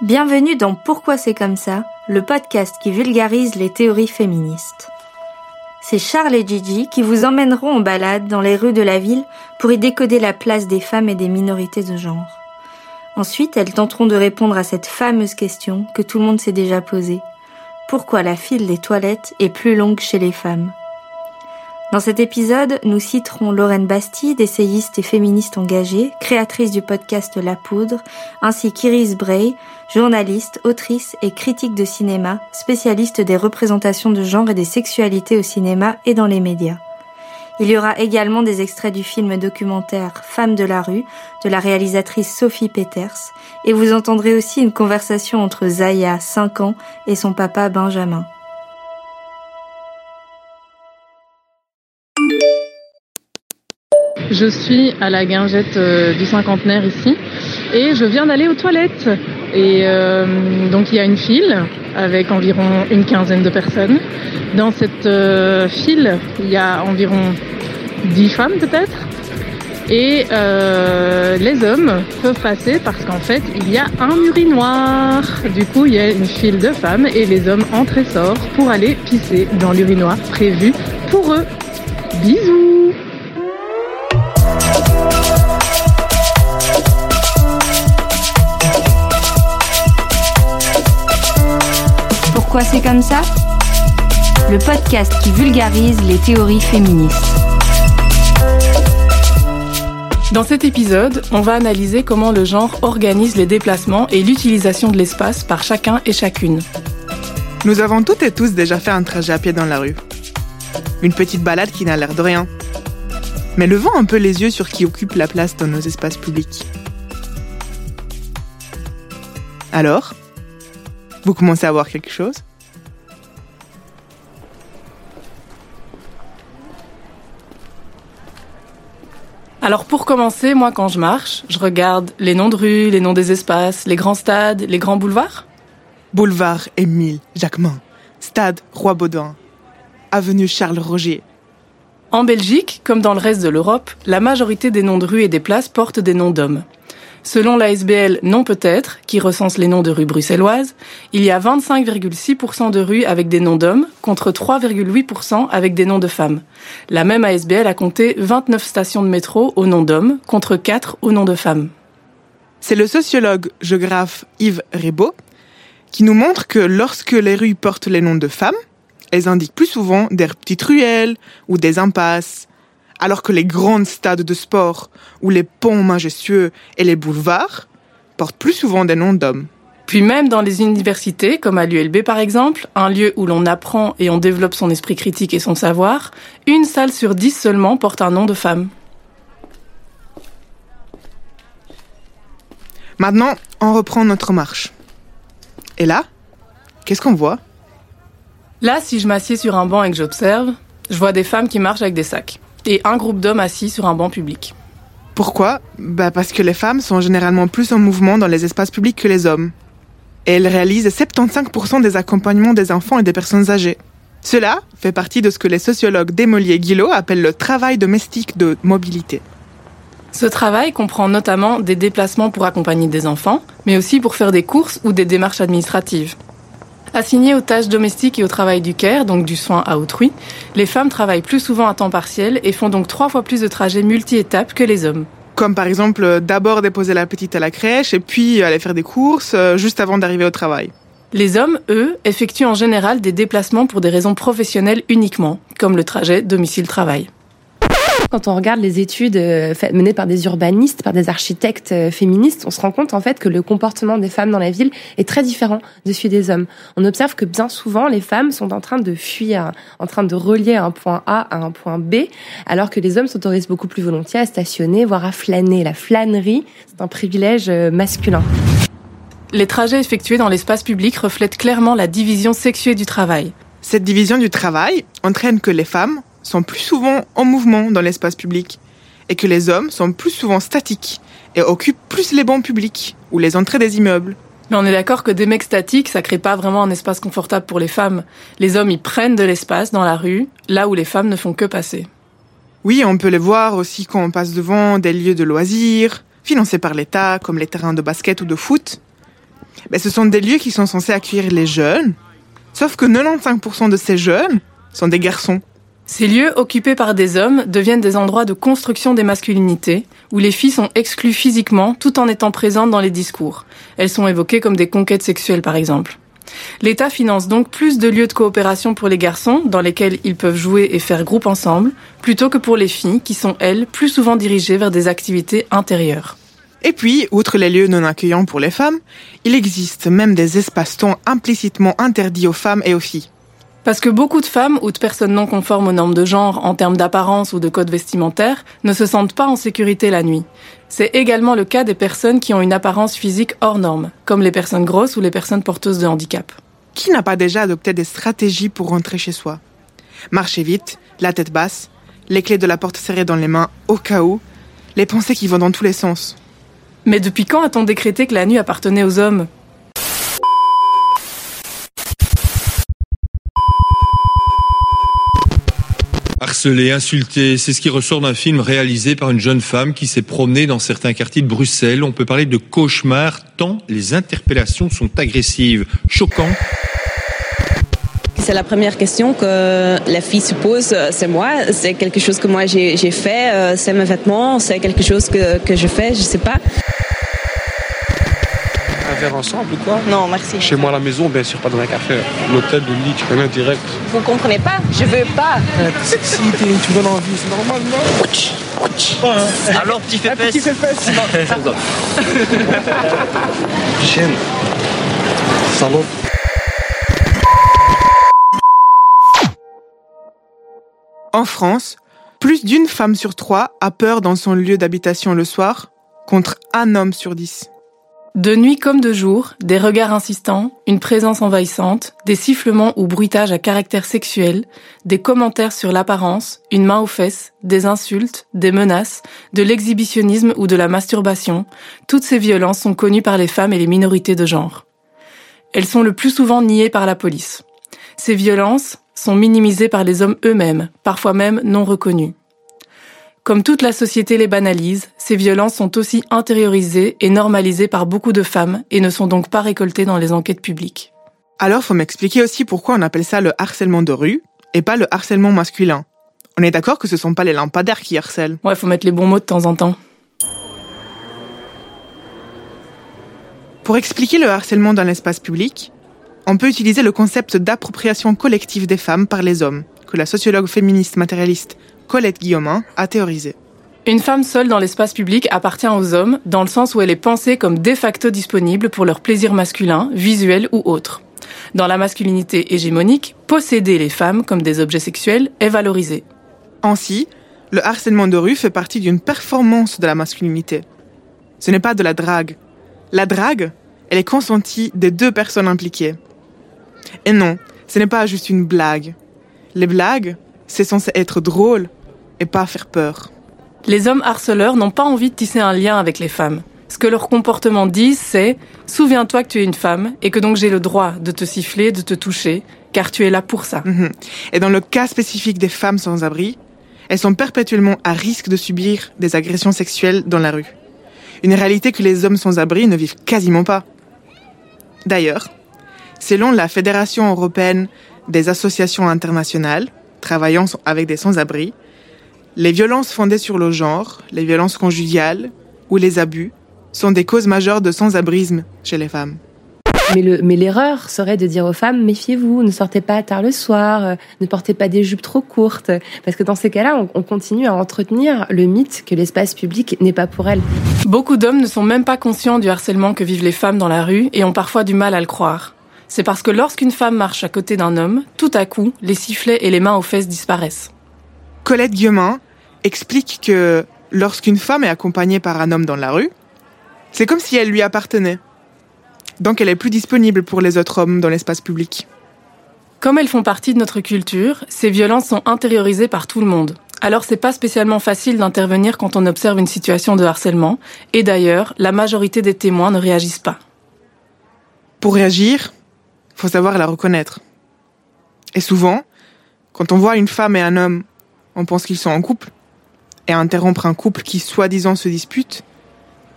Bienvenue dans Pourquoi c'est comme ça, le podcast qui vulgarise les théories féministes. C'est Charles et Gigi qui vous emmèneront en balade dans les rues de la ville pour y décoder la place des femmes et des minorités de genre. Ensuite, elles tenteront de répondre à cette fameuse question que tout le monde s'est déjà posée. Pourquoi la file des toilettes est plus longue chez les femmes? Dans cet épisode, nous citerons Lorraine Bastide, essayiste et féministe engagée, créatrice du podcast La Poudre, ainsi qu'Iris Bray, journaliste, autrice et critique de cinéma, spécialiste des représentations de genre et des sexualités au cinéma et dans les médias. Il y aura également des extraits du film documentaire Femmes de la rue de la réalisatrice Sophie Peters et vous entendrez aussi une conversation entre Zaya, 5 ans, et son papa Benjamin. Je suis à la guingette euh, du cinquantenaire ici et je viens d'aller aux toilettes. Et euh, donc il y a une file avec environ une quinzaine de personnes. Dans cette euh, file, il y a environ dix femmes peut-être. Et les hommes peuvent passer parce qu'en fait, il y a un urinoir. Du coup, il y a une file de femmes et les hommes entrent et sortent pour aller pisser dans l'urinoir prévu pour eux. Bisous Pourquoi c'est comme ça? Le podcast qui vulgarise les théories féministes. Dans cet épisode, on va analyser comment le genre organise les déplacements et l'utilisation de l'espace par chacun et chacune. Nous avons toutes et tous déjà fait un trajet à pied dans la rue. Une petite balade qui n'a l'air de rien. Mais levons un peu les yeux sur qui occupe la place dans nos espaces publics. Alors vous commencez à voir quelque chose? Alors pour commencer, moi quand je marche, je regarde les noms de rues, les noms des espaces, les grands stades, les grands boulevards. Boulevard Émile Jacquemin, Stade Roi Baudouin, Avenue Charles Roger. En Belgique, comme dans le reste de l'Europe, la majorité des noms de rues et des places portent des noms d'hommes. Selon la SBL Non Peut-être, qui recense les noms de rues bruxelloises, il y a 25,6% de rues avec des noms d'hommes contre 3,8% avec des noms de femmes. La même ASBL a compté 29 stations de métro au nom d'hommes contre 4 au nom de femmes. C'est le sociologue géographe Yves Rebaud qui nous montre que lorsque les rues portent les noms de femmes, elles indiquent plus souvent des petites ruelles ou des impasses, alors que les grandes stades de sport ou les ponts majestueux et les boulevards portent plus souvent des noms d'hommes. Puis même dans les universités, comme à l'ULB par exemple, un lieu où l'on apprend et on développe son esprit critique et son savoir, une salle sur dix seulement porte un nom de femme. Maintenant, on reprend notre marche. Et là, qu'est-ce qu'on voit? Là, si je m'assieds sur un banc et que j'observe, je vois des femmes qui marchent avec des sacs et un groupe d'hommes assis sur un banc public. Pourquoi? Bah Parce que les femmes sont généralement plus en mouvement dans les espaces publics que les hommes. Et elles réalisent 75% des accompagnements des enfants et des personnes âgées. Cela fait partie de ce que les sociologues Desmolier-Guillot appellent le travail domestique de mobilité. Ce travail comprend notamment des déplacements pour accompagner des enfants, mais aussi pour faire des courses ou des démarches administratives. Assignées aux tâches domestiques et au travail du care, donc du soin à autrui, les femmes travaillent plus souvent à temps partiel et font donc trois fois plus de trajets multi-étapes que les hommes. Comme par exemple euh, d'abord déposer la petite à la crèche et puis aller faire des courses euh, juste avant d'arriver au travail. Les hommes, eux, effectuent en général des déplacements pour des raisons professionnelles uniquement, comme le trajet domicile-travail. Quand on regarde les études euh, menées par des urbanistes, par des architectes euh, féministes, on se rend compte en fait que le comportement des femmes dans la ville est très différent de celui des hommes. On observe que bien souvent les femmes sont en train de fuir, en train de relier un point A à un point B, alors que les hommes s'autorisent beaucoup plus volontiers à stationner, voire à flâner. La flânerie, c'est un privilège euh, masculin. Les trajets effectués dans l'espace public reflètent clairement la division sexuée du travail. Cette division du travail entraîne que les femmes sont plus souvent en mouvement dans l'espace public et que les hommes sont plus souvent statiques et occupent plus les bancs publics ou les entrées des immeubles. Mais on est d'accord que des mecs statiques, ça crée pas vraiment un espace confortable pour les femmes. Les hommes, ils prennent de l'espace dans la rue, là où les femmes ne font que passer. Oui, on peut les voir aussi quand on passe devant des lieux de loisirs, financés par l'État, comme les terrains de basket ou de foot. ben, Ce sont des lieux qui sont censés accueillir les jeunes, sauf que 95% de ces jeunes sont des garçons. Ces lieux occupés par des hommes deviennent des endroits de construction des masculinités, où les filles sont exclues physiquement tout en étant présentes dans les discours. Elles sont évoquées comme des conquêtes sexuelles par exemple. L'État finance donc plus de lieux de coopération pour les garçons, dans lesquels ils peuvent jouer et faire groupe ensemble, plutôt que pour les filles, qui sont, elles, plus souvent dirigées vers des activités intérieures. Et puis, outre les lieux non accueillants pour les femmes, il existe même des espaces-temps implicitement interdits aux femmes et aux filles. Parce que beaucoup de femmes ou de personnes non conformes aux normes de genre en termes d'apparence ou de code vestimentaire ne se sentent pas en sécurité la nuit. C'est également le cas des personnes qui ont une apparence physique hors norme, comme les personnes grosses ou les personnes porteuses de handicap. Qui n'a pas déjà adopté des stratégies pour rentrer chez soi? Marcher vite, la tête basse, les clés de la porte serrées dans les mains au cas où, les pensées qui vont dans tous les sens. Mais depuis quand a-t-on décrété que la nuit appartenait aux hommes? Harcelé, insulté, c'est ce qui ressort d'un film réalisé par une jeune femme qui s'est promenée dans certains quartiers de Bruxelles. On peut parler de cauchemar tant les interpellations sont agressives, choquantes. C'est la première question que la fille se pose, c'est moi, c'est quelque chose que moi j'ai fait, euh, c'est mes vêtements, c'est quelque chose que, que je fais, je sais pas verre ensemble ou quoi Non, merci. Chez moi à la maison, bien sûr, pas dans un café. L'hôtel, le lit, tu connais direct. Vous comprenez pas Je veux pas. Si tu me donnes envie, c'est normal, non Alors, petit fait Petit fait fesse. Chienne. Salaud. En France, plus d'une femme sur trois a peur dans son lieu d'habitation le soir, contre un homme sur dix. De nuit comme de jour, des regards insistants, une présence envahissante, des sifflements ou bruitages à caractère sexuel, des commentaires sur l'apparence, une main aux fesses, des insultes, des menaces, de l'exhibitionnisme ou de la masturbation, toutes ces violences sont connues par les femmes et les minorités de genre. Elles sont le plus souvent niées par la police. Ces violences sont minimisées par les hommes eux-mêmes, parfois même non reconnus. Comme toute la société les banalise, ces violences sont aussi intériorisées et normalisées par beaucoup de femmes et ne sont donc pas récoltées dans les enquêtes publiques. Alors, faut m'expliquer aussi pourquoi on appelle ça le harcèlement de rue et pas le harcèlement masculin. On est d'accord que ce sont pas les lampadaires qui harcèlent. Ouais, faut mettre les bons mots de temps en temps. Pour expliquer le harcèlement dans l'espace public, on peut utiliser le concept d'appropriation collective des femmes par les hommes, que la sociologue féministe matérialiste Colette Guillaumin a théorisé. Une femme seule dans l'espace public appartient aux hommes dans le sens où elle est pensée comme de facto disponible pour leur plaisir masculin, visuel ou autre. Dans la masculinité hégémonique, posséder les femmes comme des objets sexuels est valorisé. Ainsi, le harcèlement de rue fait partie d'une performance de la masculinité. Ce n'est pas de la drague. La drague, elle est consentie des deux personnes impliquées. Et non, ce n'est pas juste une blague. Les blagues, c'est censé être drôle et pas faire peur. Les hommes harceleurs n'ont pas envie de tisser un lien avec les femmes. Ce que leur comportement dit, c'est souviens-toi que tu es une femme et que donc j'ai le droit de te siffler, de te toucher, car tu es là pour ça. Mhm. Et dans le cas spécifique des femmes sans abri, elles sont perpétuellement à risque de subir des agressions sexuelles dans la rue. Une réalité que les hommes sans abri ne vivent quasiment pas. D'ailleurs, selon la Fédération européenne des associations internationales travaillant avec des sans-abri, les violences fondées sur le genre, les violences conjugales ou les abus sont des causes majeures de sans-abrisme chez les femmes. Mais le, mais l'erreur serait de dire aux femmes méfiez-vous, ne sortez pas tard le soir, euh, ne portez pas des jupes trop courtes, parce que dans ces cas-là, on, on continue à entretenir le mythe que l'espace public n'est pas pour elles. Beaucoup d'hommes ne sont même pas conscients du harcèlement que vivent les femmes dans la rue et ont parfois du mal à le croire. C'est parce que lorsqu'une femme marche à côté d'un homme, tout à coup, les sifflets et les mains aux fesses disparaissent. Colette Guillemin explique que lorsqu'une femme est accompagnée par un homme dans la rue, c'est comme si elle lui appartenait. Donc elle est plus disponible pour les autres hommes dans l'espace public. Comme elles font partie de notre culture, ces violences sont intériorisées par tout le monde. Alors c'est pas spécialement facile d'intervenir quand on observe une situation de harcèlement, et d'ailleurs, la majorité des témoins ne réagissent pas. Pour réagir, faut savoir la reconnaître. Et souvent, quand on voit une femme et un homme, on pense qu'ils sont en couple. Et interrompre un couple qui soi-disant se dispute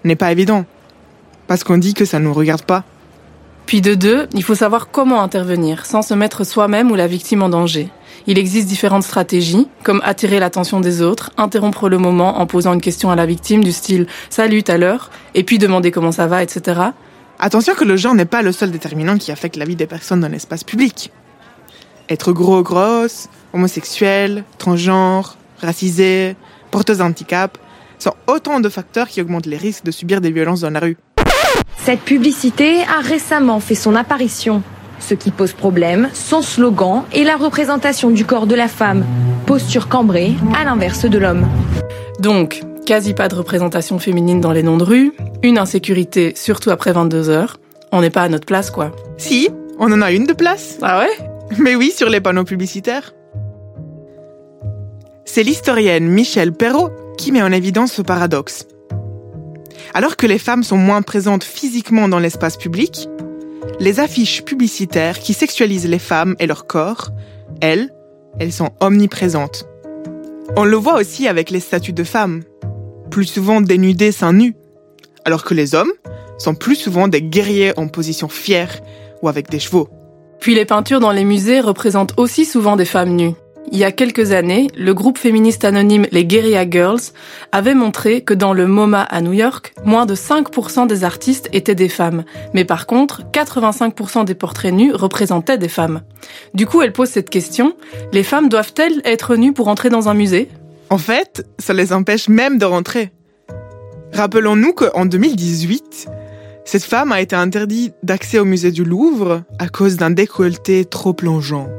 n'est pas évident. Parce qu'on dit que ça ne nous regarde pas. Puis de deux, il faut savoir comment intervenir sans se mettre soi-même ou la victime en danger. Il existe différentes stratégies, comme attirer l'attention des autres, interrompre le moment en posant une question à la victime du style Salut, à l'heure, et puis demander comment ça va, etc. Attention que le genre n'est pas le seul déterminant qui affecte la vie des personnes dans l'espace public. Être gros, grosse, homosexuel, transgenre, racisé, porteuse d'handicap sont autant de facteurs qui augmentent les risques de subir des violences dans la rue. Cette publicité a récemment fait son apparition. Ce qui pose problème, son slogan est la représentation du corps de la femme, posture cambrée à l'inverse de l'homme. Donc, quasi pas de représentation féminine dans les noms de rue, une insécurité surtout après 22 heures. On n'est pas à notre place, quoi. Si, on en a une de place. Ah ouais? Mais oui, sur les panneaux publicitaires. C'est l'historienne Michelle Perrault qui met en évidence ce paradoxe. Alors que les femmes sont moins présentes physiquement dans l'espace public, les affiches publicitaires qui sexualisent les femmes et leur corps, elles, elles sont omniprésentes. On le voit aussi avec les statues de femmes, plus souvent dénudées seins nus, alors que les hommes sont plus souvent des guerriers en position fière ou avec des chevaux. Puis les peintures dans les musées représentent aussi souvent des femmes nues. Il y a quelques années, le groupe féministe anonyme les Guerilla Girls avait montré que dans le MoMA à New York, moins de 5% des artistes étaient des femmes. Mais par contre, 85% des portraits nus représentaient des femmes. Du coup, elle pose cette question, les femmes doivent-elles être nues pour entrer dans un musée? En fait, ça les empêche même de rentrer. Rappelons-nous qu'en 2018, cette femme a été interdite d'accès au musée du Louvre à cause d'un décolleté trop plongeant.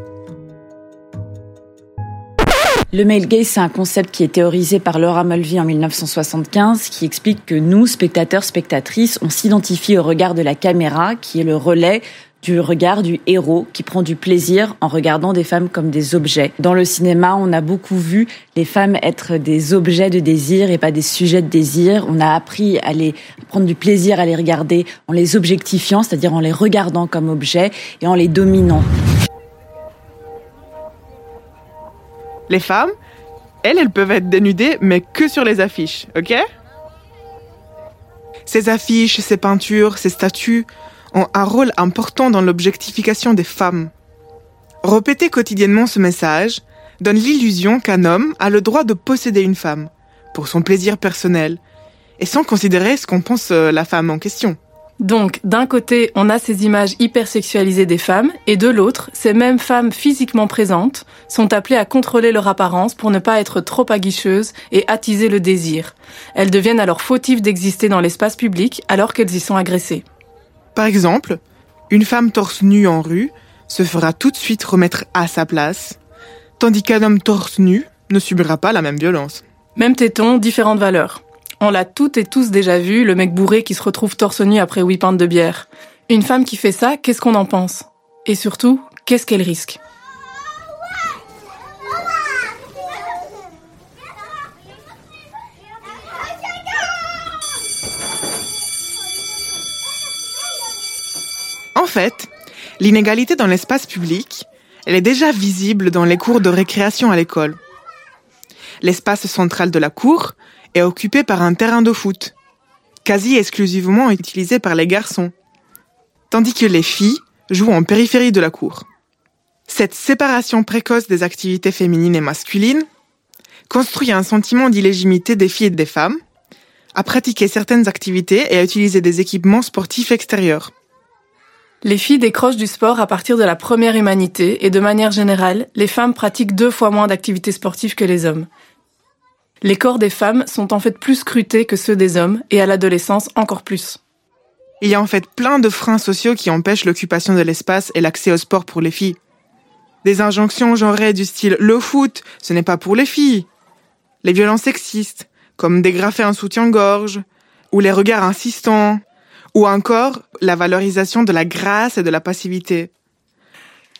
Le male gaze, c'est un concept qui est théorisé par Laura Mulvey en 1975, qui explique que nous, spectateurs, spectatrices, on s'identifie au regard de la caméra, qui est le relais du regard du héros qui prend du plaisir en regardant des femmes comme des objets. Dans le cinéma, on a beaucoup vu les femmes être des objets de désir et pas des sujets de désir. On a appris à les prendre du plaisir à les regarder en les objectifiant, c'est-à-dire en les regardant comme objets et en les dominant. Les femmes, elles, elles peuvent être dénudées, mais que sur les affiches, ok? Ces affiches, ces peintures, ces statues ont un rôle important dans l'objectification des femmes. Répéter quotidiennement ce message donne l'illusion qu'un homme a le droit de posséder une femme, pour son plaisir personnel, et sans considérer ce qu'en pense euh, la femme en question. Donc, d'un côté, on a ces images hypersexualisées des femmes, et de l'autre, ces mêmes femmes physiquement présentes sont appelées à contrôler leur apparence pour ne pas être trop aguicheuses et attiser le désir. Elles deviennent alors fautives d'exister dans l'espace public alors qu'elles y sont agressées. Par exemple, une femme torse nu en rue se fera tout de suite remettre à sa place, tandis qu'un homme torse nu ne subira pas la même violence. Même téton, différentes valeurs. On l'a toutes et tous déjà vu, le mec bourré qui se retrouve torse nu après huit pintes de bière. Une femme qui fait ça, qu'est-ce qu'on en pense? Et surtout, qu'est-ce qu'elle risque? En fait, l'inégalité dans l'espace public, elle est déjà visible dans les cours de récréation à l'école. L'espace central de la cour est occupé par un terrain de foot, quasi exclusivement utilisé par les garçons, tandis que les filles jouent en périphérie de la cour. Cette séparation précoce des activités féminines et masculines construit un sentiment d'illégitimité des filles et des femmes à pratiquer certaines activités et à utiliser des équipements sportifs extérieurs. Les filles décrochent du sport à partir de la première humanité et de manière générale, les femmes pratiquent deux fois moins d'activités sportives que les hommes. Les corps des femmes sont en fait plus scrutés que ceux des hommes et à l'adolescence encore plus. Il y a en fait plein de freins sociaux qui empêchent l'occupation de l'espace et l'accès au sport pour les filles. Des injonctions genrées du style le foot, ce n'est pas pour les filles. Les violences sexistes, comme dégrafer un soutien-gorge, ou les regards insistants, ou encore la valorisation de la grâce et de la passivité.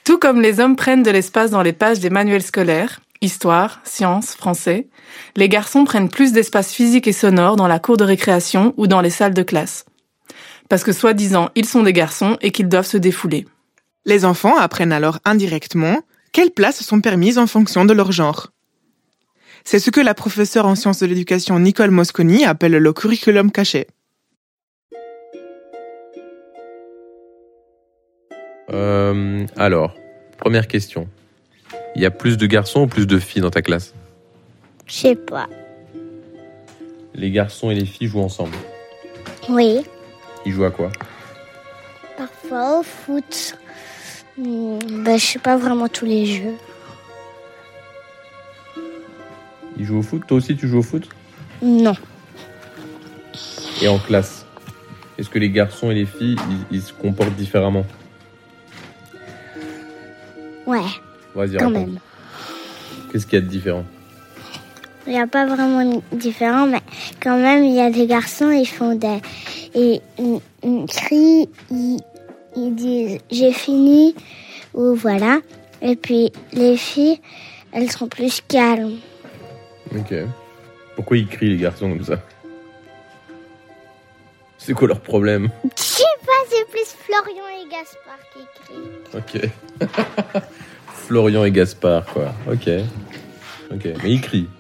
Tout comme les hommes prennent de l'espace dans les pages des manuels scolaires, histoire, sciences, français, les garçons prennent plus d'espace physique et sonore dans la cour de récréation ou dans les salles de classe. Parce que soi-disant, ils sont des garçons et qu'ils doivent se défouler. Les enfants apprennent alors indirectement quelles places sont permises en fonction de leur genre. C'est ce que la professeure en sciences de l'éducation Nicole Mosconi appelle le curriculum caché. Euh, alors, première question. Il y a plus de garçons ou plus de filles dans ta classe Je sais pas. Les garçons et les filles jouent ensemble. Oui. Ils jouent à quoi Parfois au foot. Hmm, ben, je sais pas vraiment tous les jeux. Ils jouent au foot? Toi aussi tu joues au foot? Non. Et en classe Est-ce que les garçons et les filles, ils, ils se comportent différemment? Ouais, Vas-y, quand raconte. même. Qu'est-ce qu'il y a de différent Il n'y a pas vraiment de différent, mais quand même, il y a des garçons, ils font des. Et ils, ils crient, ils, ils disent j'ai fini, ou voilà. Et puis les filles, elles sont plus calmes. Ok. Pourquoi ils crient les garçons comme ça? C'est quoi leur problème? Je sais pas, c'est plus Florian et Gaspard qui crient. Ok. Florian et Gaspard, quoi. Ok. Ok. Mais ils crient.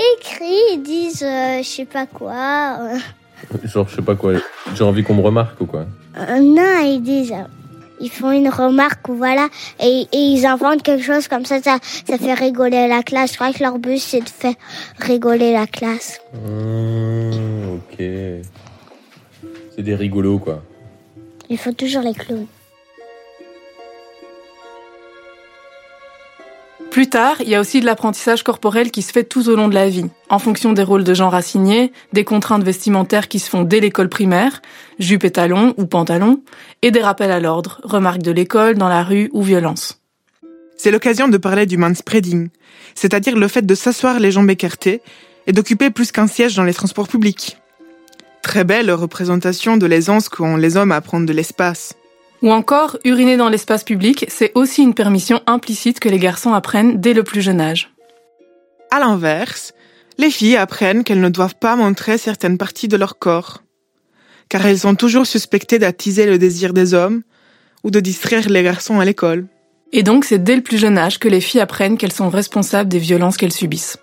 Ils crient, ils disent euh, je sais pas quoi. Genre, je sais pas quoi. J'ai envie qu'on me remarque ou quoi Euh, non, ils disent. euh, ils font une remarque ou voilà, et, et ils inventent quelque chose comme ça, ça, ça fait rigoler la classe. Je crois que leur but c'est de faire rigoler la classe. Hum, Ok. C'est des rigolos, quoi. Il faut toujours les clowns. Plus tard, il y a aussi de l'apprentissage corporel qui se fait tout au long de la vie, en fonction des rôles de genre assignés, des contraintes vestimentaires qui se font dès l'école primaire, jupe et talons ou pantalon, et des rappels à l'ordre, remarques de l'école, dans la rue ou violence. C'est l'occasion de parler du manspreading, c'est-à-dire le fait de s'asseoir les jambes écartées et d'occuper plus qu'un siège dans les transports publics. Très belle représentation de l'aisance qu'ont les hommes à prendre de l'espace. Ou encore, uriner dans l'espace public, c'est aussi une permission implicite que les garçons apprennent dès le plus jeune âge. À l'inverse, les filles apprennent qu'elles ne doivent pas montrer certaines parties de leur corps, car elles sont toujours suspectées d'attiser le désir des hommes ou de distraire les garçons à l'école. Et donc, c'est dès le plus jeune âge que les filles apprennent qu'elles sont responsables des violences qu'elles subissent.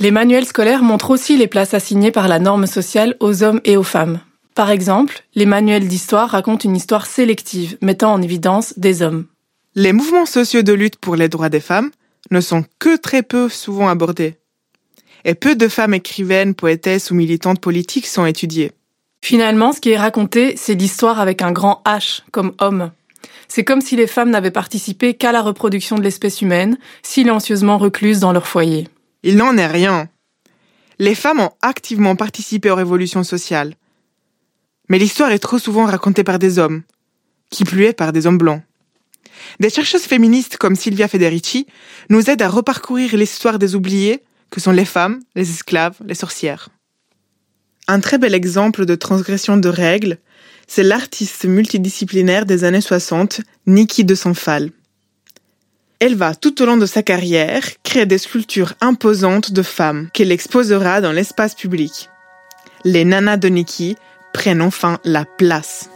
Les manuels scolaires montrent aussi les places assignées par la norme sociale aux hommes et aux femmes. Par exemple, les manuels d'histoire racontent une histoire sélective, mettant en évidence des hommes. Les mouvements sociaux de lutte pour les droits des femmes ne sont que très peu souvent abordés. Et peu de femmes écrivaines, poétesses ou militantes politiques sont étudiées. Finalement, ce qui est raconté, c'est l'histoire avec un grand H, comme homme. C'est comme si les femmes n'avaient participé qu'à la reproduction de l'espèce humaine, silencieusement recluses dans leur foyer. Il n'en est rien. Les femmes ont activement participé aux révolutions sociales. Mais l'histoire est trop souvent racontée par des hommes, qui plus est par des hommes blancs. Des chercheuses féministes comme Silvia Federici nous aident à reparcourir l'histoire des oubliés que sont les femmes, les esclaves, les sorcières. Un très bel exemple de transgression de règles, c'est l'artiste multidisciplinaire des années 60, Niki de Sanfal. Elle va tout au long de sa carrière créer des sculptures imposantes de femmes qu'elle exposera dans l'espace public. Les nanas de Niki prennent enfin la place.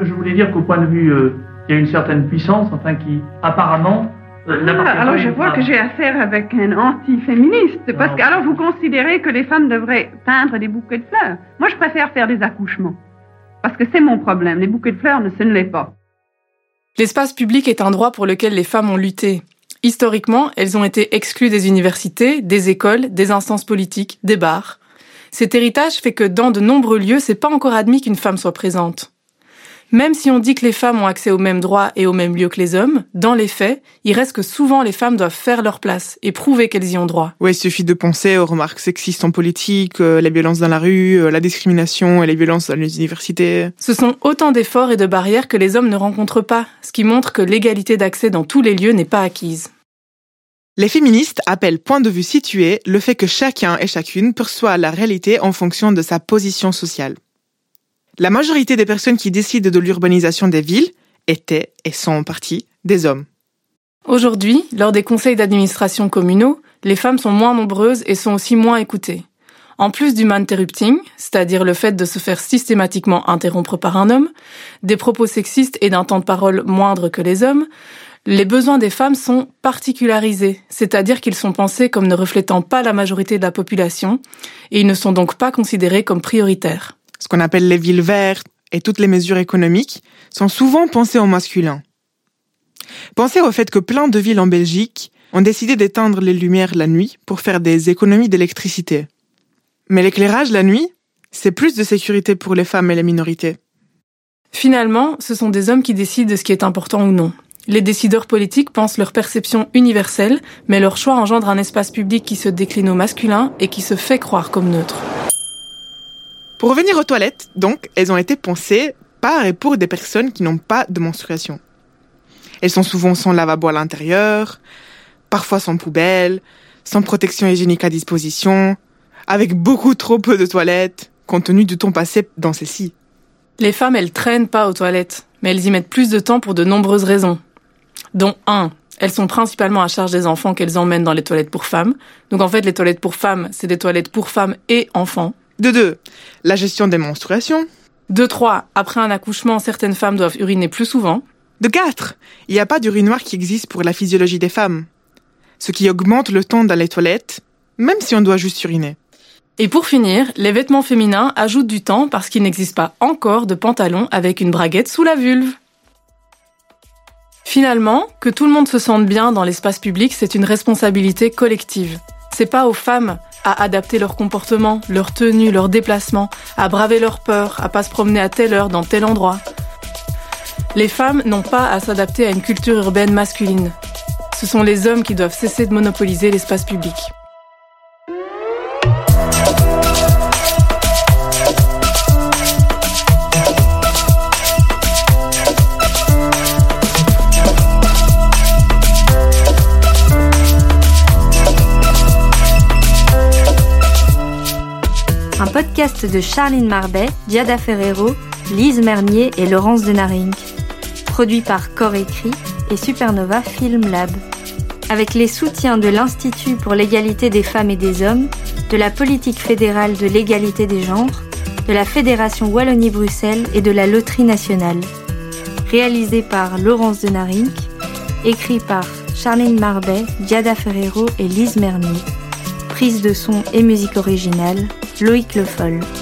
Je voulais dire qu'au point de vue, euh, il y a une certaine puissance, enfin qui apparemment euh, Ah, alors je vois femme. que j'ai affaire avec un anti-féministe, parce Non. que alors vous considérez que les femmes devraient peindre des bouquets de fleurs. Moi je préfère faire des accouchements, parce que c'est mon problème. Les bouquets de fleurs, ne- ce ne l'est pas. L'espace public est un droit pour lequel les femmes ont lutté. Historiquement, elles ont été exclues des universités, des écoles, des instances politiques, des bars. Cet héritage fait que dans de nombreux lieux, c'est pas encore admis qu'une femme soit présente. Même si on dit que les femmes ont accès aux mêmes droits et aux mêmes lieux que les hommes, dans les faits, il reste que souvent les femmes doivent faire leur place et prouver qu'elles y ont droit. Ouais, il suffit de penser aux remarques sexistes en politique, euh, les violences dans la rue, euh, la discrimination et les violences dans les universités. Ce sont autant d'efforts et de barrières que les hommes ne rencontrent pas, ce qui montre que l'égalité d'accès dans tous les lieux n'est pas acquise. Les féministes appellent point de vue situé le fait que chacun et chacune perçoit la réalité en fonction de sa position sociale. La majorité des personnes qui décident de l'urbanisation des villes étaient et sont en partie des hommes. Aujourd'hui, lors des conseils d'administration communaux, les femmes sont moins nombreuses et sont aussi moins écoutées. En plus du man-interrupting, c'est-à-dire le fait de se faire systématiquement interrompre par un homme, des propos sexistes et d'un temps de parole moindre que les hommes, les besoins des femmes sont particularisés, c'est-à-dire qu'ils sont pensés comme ne reflétant pas la majorité de la population, et ils ne sont donc pas considérés comme prioritaires. ce qu'on appelle les villes vertes et toutes les mesures économiques, sont souvent pensées au masculin. Pensez au fait que plein de villes en Belgique ont décidé d'éteindre les lumières la nuit pour faire des économies d'électricité. Mais l'éclairage la nuit, c'est plus de sécurité pour les femmes et les minorités. Finalement, ce sont des hommes qui décident de ce qui est important ou non. Les décideurs politiques pensent leur perception universelle, mais leur choix engendre un espace public qui se décline au masculin et qui se fait croire comme neutre. Pour revenir aux toilettes, donc, elles ont été pensées par et pour des personnes qui n'ont pas de menstruation. Elles sont souvent sans lavabo à l'intérieur, parfois sans poubelle, sans protection hygiénique à disposition, avec beaucoup trop peu de toilettes, compte tenu du temps passé dans celles-ci. Les femmes, elles traînent pas aux toilettes, mais elles y mettent plus de temps pour de nombreuses raisons. Dont un, elles sont principalement à charge des enfants qu'elles emmènent dans les toilettes pour femmes. Donc en fait, les toilettes pour femmes, c'est des toilettes pour femmes et enfants. De deux, la gestion des menstruations. De trois, après un accouchement, certaines femmes doivent uriner plus souvent. De quatre, il n'y a pas d'urinoir qui existe pour la physiologie des femmes. Ce qui augmente le temps dans les toilettes, même si on doit juste uriner. Et pour finir, les vêtements féminins ajoutent du temps parce qu'il n'existe pas encore de pantalon avec une braguette sous la vulve. Finalement, que tout le monde se sente bien dans l'espace public, c'est une responsabilité collective. C'est pas aux femmes à adapter leur comportement, leur tenue, leur déplacement, à braver leur peur, à pas se promener à telle heure dans tel endroit. Les femmes n'ont pas à s'adapter à une culture urbaine masculine. Ce sont les hommes qui doivent cesser de monopoliser l'espace public. De Charline Marbet, Diada Ferrero, Lise Mernier et Laurence Denaring. Produit par Corps Écrit et Supernova Film Lab. Avec les soutiens de l'Institut pour l'égalité des femmes et des hommes, de la politique fédérale de l'égalité des genres, de la Fédération Wallonie-Bruxelles et de la Loterie nationale. Réalisé par Laurence Denaring, écrit par Charline Marbet, Diada Ferrero et Lise Mernier. Prise de son et musique originale, Loïc Le Foll.